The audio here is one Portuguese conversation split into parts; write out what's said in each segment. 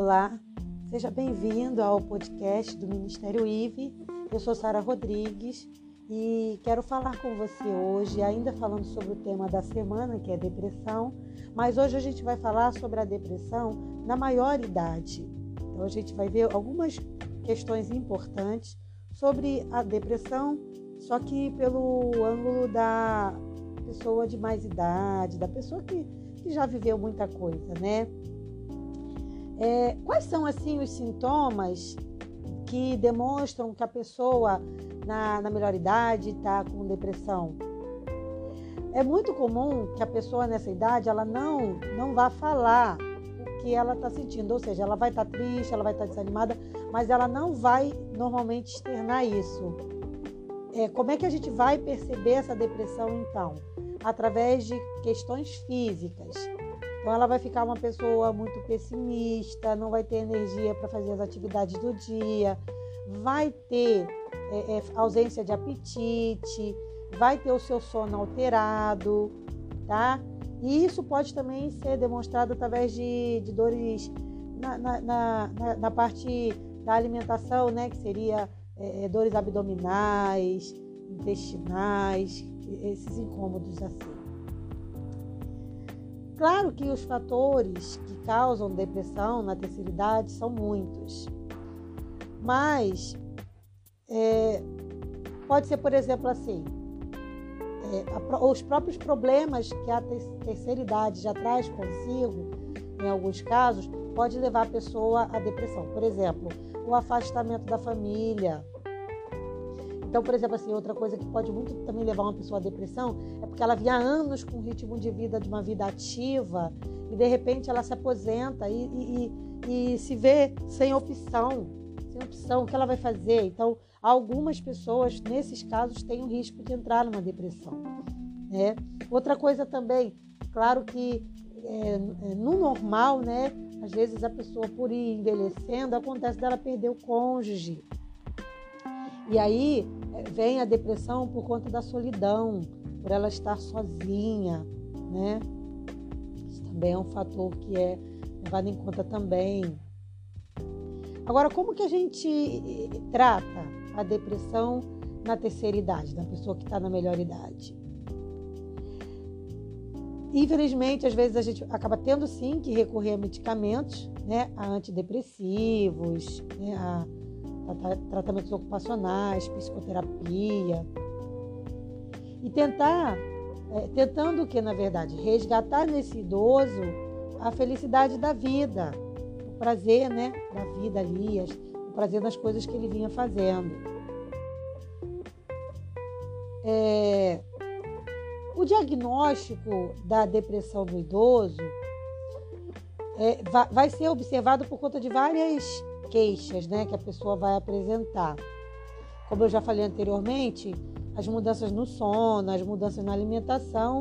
Olá, seja bem-vindo ao podcast do Ministério IVE. Eu sou Sara Rodrigues e quero falar com você hoje, ainda falando sobre o tema da semana, que é depressão, mas hoje a gente vai falar sobre a depressão na maior idade. Então a gente vai ver algumas questões importantes sobre a depressão, só que pelo ângulo da pessoa de mais idade, da pessoa que, que já viveu muita coisa, né? É, quais são assim os sintomas que demonstram que a pessoa na, na melhor idade está com depressão? É muito comum que a pessoa nessa idade ela não não vá falar o que ela está sentindo, ou seja, ela vai estar tá triste, ela vai estar tá desanimada, mas ela não vai normalmente externar isso. É, como é que a gente vai perceber essa depressão então? Através de questões físicas. Então ela vai ficar uma pessoa muito pessimista, não vai ter energia para fazer as atividades do dia, vai ter é, é, ausência de apetite, vai ter o seu sono alterado, tá? E isso pode também ser demonstrado através de, de dores na, na, na, na, parte da alimentação, né? Que seria é, é dores abdominais, intestinais, esses incômodos assim. Claro que os fatores que causam depressão na terceira idade são muitos, mas é, pode ser, por exemplo, assim, é, a, os próprios problemas que a terceira idade já traz consigo, em alguns casos, pode levar a pessoa à depressão. Por exemplo, o afastamento da família, então, por exemplo, assim, outra coisa que pode muito também levar uma pessoa à depressão é porque ela vinha anos com um ritmo de vida, de uma vida ativa, e de repente ela se aposenta e, e, e se vê sem opção, sem opção, o que ela vai fazer? Então, algumas pessoas, nesses casos, têm o risco de entrar numa depressão. Né? Outra coisa também, claro que é, é, no normal, né? Às vezes a pessoa, por ir envelhecendo, acontece dela perder o cônjuge. E aí eh, vem a depressão por conta da solidão, por ela estar sozinha, né? Isso também é um fator que é levado em conta também. Agora, como que a gente eh, trata a depressão na terceira idade, na pessoa que está na melhor idade? Infelizmente, às vezes a gente acaba tendo sim que recorrer a medicamentos, né, a antidepressivos, né, a tratamentos ocupacionais, psicoterapia. E tentar, é, tentando o que, na verdade? Resgatar nesse idoso a felicidade da vida, o prazer né, da vida ali, o prazer das coisas que ele vinha fazendo. É, o diagnóstico da depressão do idoso é, vai ser observado por conta de várias queixas né, que a pessoa vai apresentar. Como eu já falei anteriormente, as mudanças no sono, as mudanças na alimentação,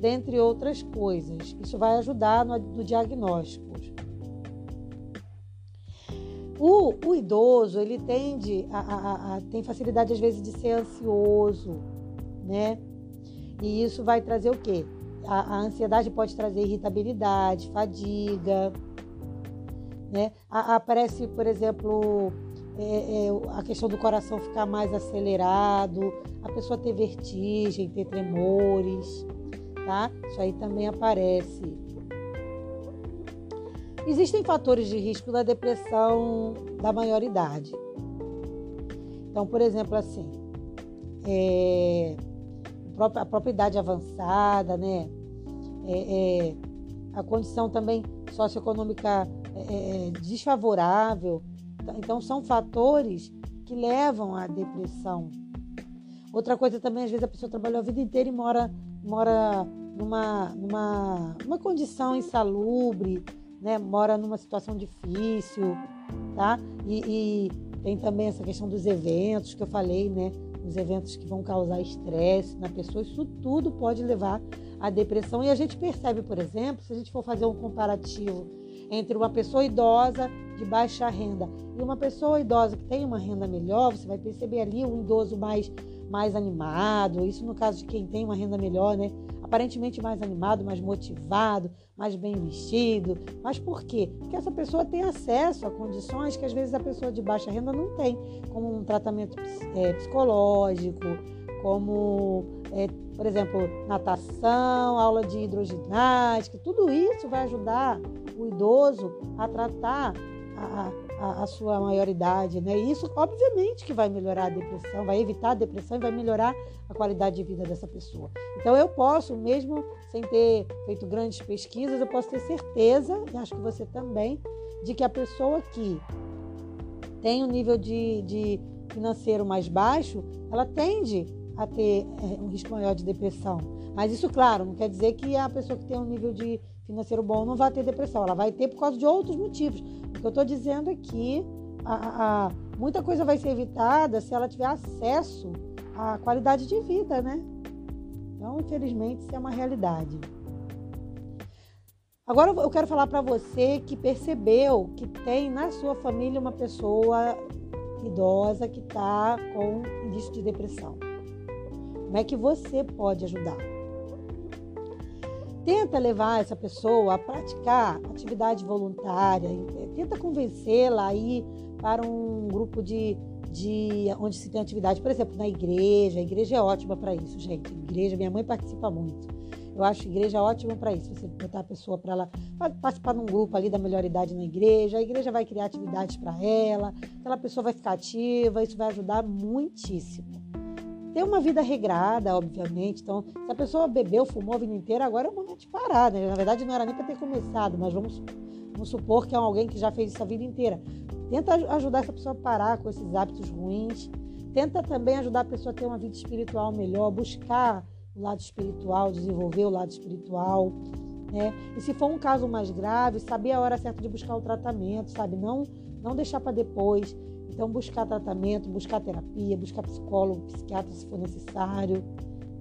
dentre outras coisas. Isso vai ajudar no, no diagnóstico. O, o, idoso, ele tende a, a, a, tem facilidade às vezes de ser ansioso, né? E isso vai trazer o quê? A, a ansiedade pode trazer irritabilidade, fadiga, né? Aparece, por exemplo, é, é, a questão do coração ficar mais acelerado, a pessoa ter vertigem, ter tremores, tá? Isso aí também aparece. Existem fatores de risco da depressão da maioridade. Então, por exemplo, assim, é, a própria idade avançada, né? É, é, a condição também socioeconômica é, é, desfavorável. Então, são fatores que levam à depressão. Outra coisa também, às vezes a pessoa trabalhou a vida inteira e mora, mora numa, numa, numa condição insalubre, né? mora numa situação difícil, tá? E, e, tem também essa questão dos eventos que eu falei, né? Os eventos que vão causar estresse na pessoa, isso tudo pode levar à depressão. E a gente percebe, por exemplo, se a gente for fazer um comparativo entre uma pessoa idosa de baixa renda e uma pessoa idosa que tem uma renda melhor, você vai perceber ali um idoso mais, mais animado, isso no caso de quem tem uma renda melhor, né? Aparentemente mais animado, mais motivado, mais bem vestido. Mas por quê? Porque essa pessoa tem acesso a condições que às vezes a pessoa de baixa renda não tem, como um tratamento é, psicológico, como, é, por exemplo, natação, aula de hidroginástica, tudo isso vai ajudar o idoso a tratar a, a, a, sua maioridade, né? E isso, obviamente, que vai melhorar a depressão, vai evitar a depressão e vai melhorar a qualidade de vida dessa pessoa. Então, eu posso, mesmo sem ter feito grandes pesquisas, eu posso ter certeza, e acho que você também, de que a pessoa que tem um nível de, de financeiro mais baixo, ela tende a ter é, um risco maior de depressão. Mas isso, claro, não quer dizer que a pessoa que tem um nível de financeiro bom não vai ter depressão. Ela vai ter por causa de outros motivos. O que eu estou dizendo é que a, a, muita coisa vai ser evitada se ela tiver acesso à qualidade de vida, né? Então, infelizmente, isso é uma realidade. Agora eu quero falar para você que percebeu que tem na sua família uma pessoa idosa que está com indício de depressão. Como é que você pode ajudar? Tenta levar essa pessoa a praticar atividade voluntária, tenta convencê-la a ir para um grupo de, de onde se tem atividade, por exemplo, na igreja. A igreja é ótima para isso, gente. Igreja, minha mãe participa muito. Eu acho a igreja ótima para isso. Você botar a pessoa para ela participar de um grupo ali da melhor idade na igreja, a igreja vai criar atividades para ela, aquela pessoa vai ficar ativa, isso vai ajudar muitíssimo ter uma vida regrada, obviamente. Então, se a pessoa bebeu, fumou a vida inteira, agora é o momento de parar. Né? Na verdade, não era nem para ter começado, mas vamos, vamos supor que é alguém que já fez isso a vida inteira. Tenta ajudar essa pessoa a parar com esses hábitos ruins. Tenta também ajudar a pessoa a ter uma vida espiritual melhor, buscar o lado espiritual, desenvolver o lado espiritual. Né? E se for um caso mais grave, saber a hora certa de buscar o tratamento, sabe? Não, não deixar para depois. Então, buscar tratamento, buscar terapia, buscar psicólogo, psiquiatra se for necessário,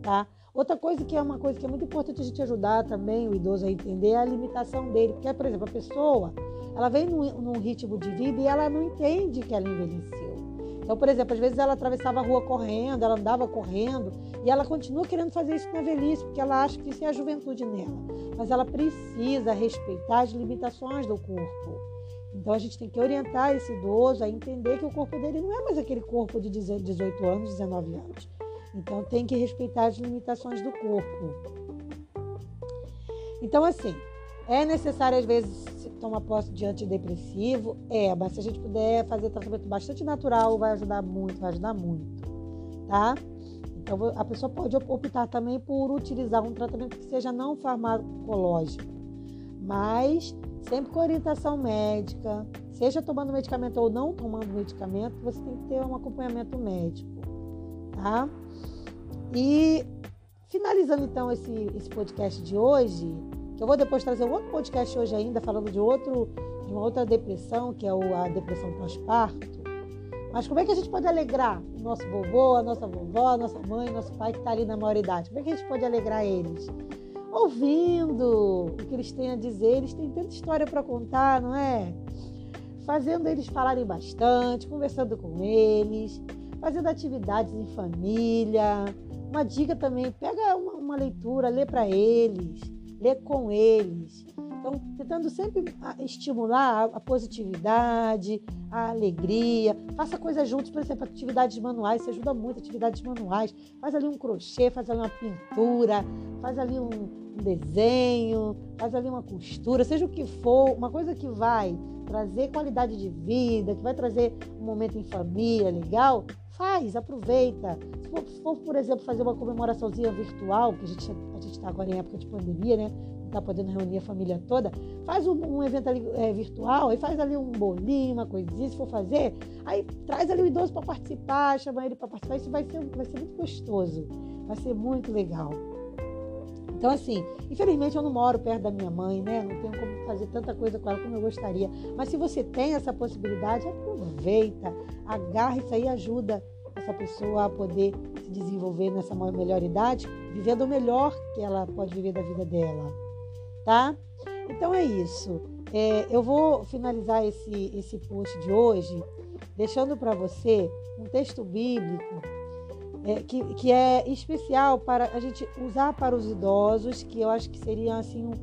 tá? Outra coisa que é uma coisa que é muito importante a gente ajudar também o idoso a entender é a limitação dele. Porque, por exemplo, a pessoa, ela vem num, num ritmo de vida e ela não entende que ela envelheceu. Então, por exemplo, às vezes ela atravessava a rua correndo, ela andava correndo e ela continua querendo fazer isso na velhice, porque ela acha que isso é a juventude nela. Mas ela precisa respeitar as limitações do corpo. Então a gente tem que orientar esse idoso a entender que o corpo dele não é mais aquele corpo de 18 anos, 19 anos. Então tem que respeitar as limitações do corpo. Então, assim, é necessário às vezes tomar posse de antidepressivo? É, mas se a gente puder fazer tratamento bastante natural, vai ajudar muito, vai ajudar muito, tá? Então a pessoa pode optar também por utilizar um tratamento que seja não farmacológico, mas sempre com orientação médica, seja tomando medicamento ou não tomando medicamento, você tem que ter um acompanhamento médico, tá? E finalizando então esse, esse podcast de hoje, que eu vou depois trazer um outro podcast hoje ainda falando de outro de uma outra depressão, que é a depressão pós-parto. Mas como é que a gente pode alegrar o nosso vovô, a nossa vovó, a nossa mãe, nosso pai que está ali na maioridade? Como é que a gente pode alegrar eles? Ouvindo o que eles têm a dizer. Eles têm tanta história para contar, não é? Fazendo eles falarem bastante, conversando com eles, fazendo atividades em família. Uma dica também: pega uma, uma leitura, lê para eles, lê com eles. Então, tentando sempre ah, estimular a positividade, a alegria. Faça coisas juntos, por exemplo, atividades manuais. Isso ajuda muito, atividades manuais. Faz ali um crochê, faz ali uma pintura, faz ali um, desenho, faz ali uma costura, seja o que for, uma coisa que vai trazer qualidade de vida, que vai trazer um momento em família legal, faz, aproveita. Se for, se for, por exemplo, fazer uma comemoraçãozinha virtual, que a gente a está agora em época de pandemia, né? Está podendo reunir a família toda, faz um, um evento ali é, virtual, aí faz ali um bolinho, uma coisinha, se for fazer, aí traz ali o idoso para participar, chama ele para participar, isso vai ser, vai ser muito gostoso, vai ser muito legal. Então, assim, infelizmente eu não moro perto da minha mãe, né? Não tenho como fazer tanta coisa com ela como eu gostaria. Mas se você tem essa possibilidade, aproveita, agarra isso aí ajuda essa pessoa a poder se desenvolver nessa melhor idade, vivendo o melhor que ela pode viver da vida dela tá? Então é isso. É, eu vou finalizar esse, esse post de hoje deixando para você um texto bíblico é, que, que é especial para a gente usar para os idosos, que eu acho que seria assim um,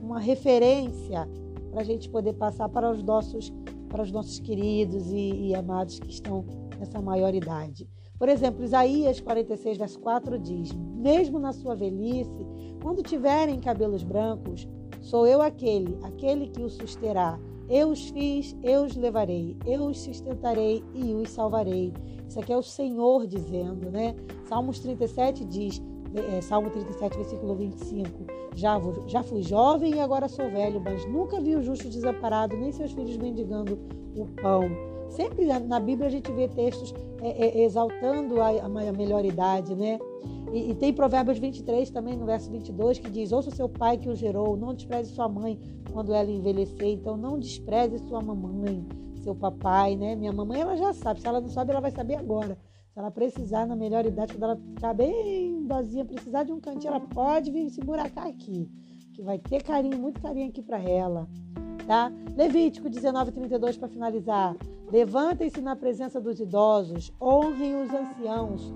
uma referência para a gente poder passar para os nossos, para os nossos queridos e, e amados que estão nessa maioridade. Por exemplo, Isaías 46, verso 4 diz: Mesmo na sua velhice, quando tiverem cabelos brancos, sou eu aquele, aquele que os susterá. Eu os fiz, eu os levarei, eu os sustentarei e os salvarei. Isso aqui é o Senhor dizendo, né? Salmos 37 diz, é, Salmo 37, versículo 25: já, já fui jovem e agora sou velho, mas nunca vi o justo desamparado, nem seus filhos mendigando o pão. Sempre na Bíblia a gente vê textos é, é, exaltando a, melhor idade, né? E, tem Provérbios 23 também, no verso 22, que diz: Ouça seu pai que o gerou, não despreze sua mãe quando ela envelhecer. Então, não despreze sua mamãe, seu papai, né? Minha mamãe, ela já sabe. Se ela não sabe, ela vai saber agora. Se ela precisar, na melhor idade, quando ela ficar bem dozinha, precisar de um cantinho, ela pode vir se buracar aqui. Que vai ter carinho, muito carinho aqui para ela. Tá? Levítico 19, 32 para finalizar. Levantem-se na presença dos idosos, honrem os anciãos,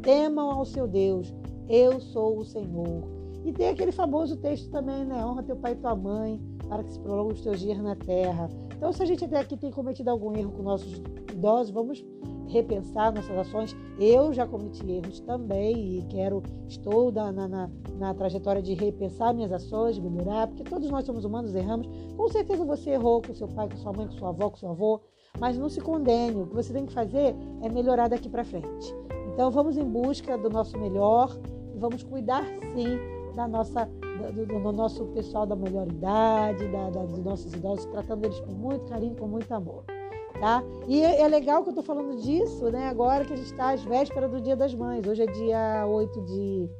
temam ao seu Deus. Eu sou o Senhor. E tem aquele famoso texto também, né? Honra teu pai e tua mãe, para que se prolongue os teus dias na terra. Então, se a gente até aqui tem cometido algum erro com nossos idosos, vamos repensar nossas ações. Eu já cometi erros também e quero, estou na, na, na, trajetória de repensar minhas ações, melhorar, porque todos nós somos humanos, erramos. Com certeza você errou com seu pai, com sua mãe, com sua avó, com seu avô, mas não se condene. O que você tem que fazer é melhorar daqui para frente. Então vamos em busca do nosso melhor e vamos cuidar sim da nossa, do, do, do nosso pessoal da melhor idade, da, da, dos nossos idosos, tratando eles com muito carinho, com muito amor. Tá? E é, é legal que eu estou falando disso, né? Agora que a gente está às vésperas do Dia das Mães. Hoje é dia 8 de,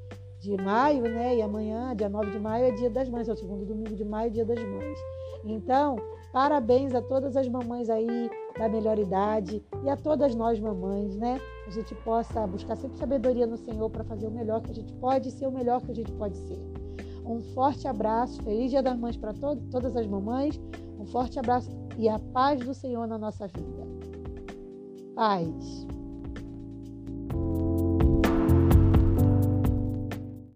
de maio, né? E amanhã, dia 9 de maio, é Dia das Mães. É o segundo domingo de maio, Dia das Mães. Então, parabéns a todas as mamães aí da melhor idade e a todas nós mamães, né? A gente possa buscar sempre sabedoria no Senhor para fazer o melhor que a gente pode ser o melhor que a gente pode ser. Um forte abraço, feliz Dia das Mães para to todas as mamães. Um forte abraço e a paz do Senhor na nossa vida. Paz.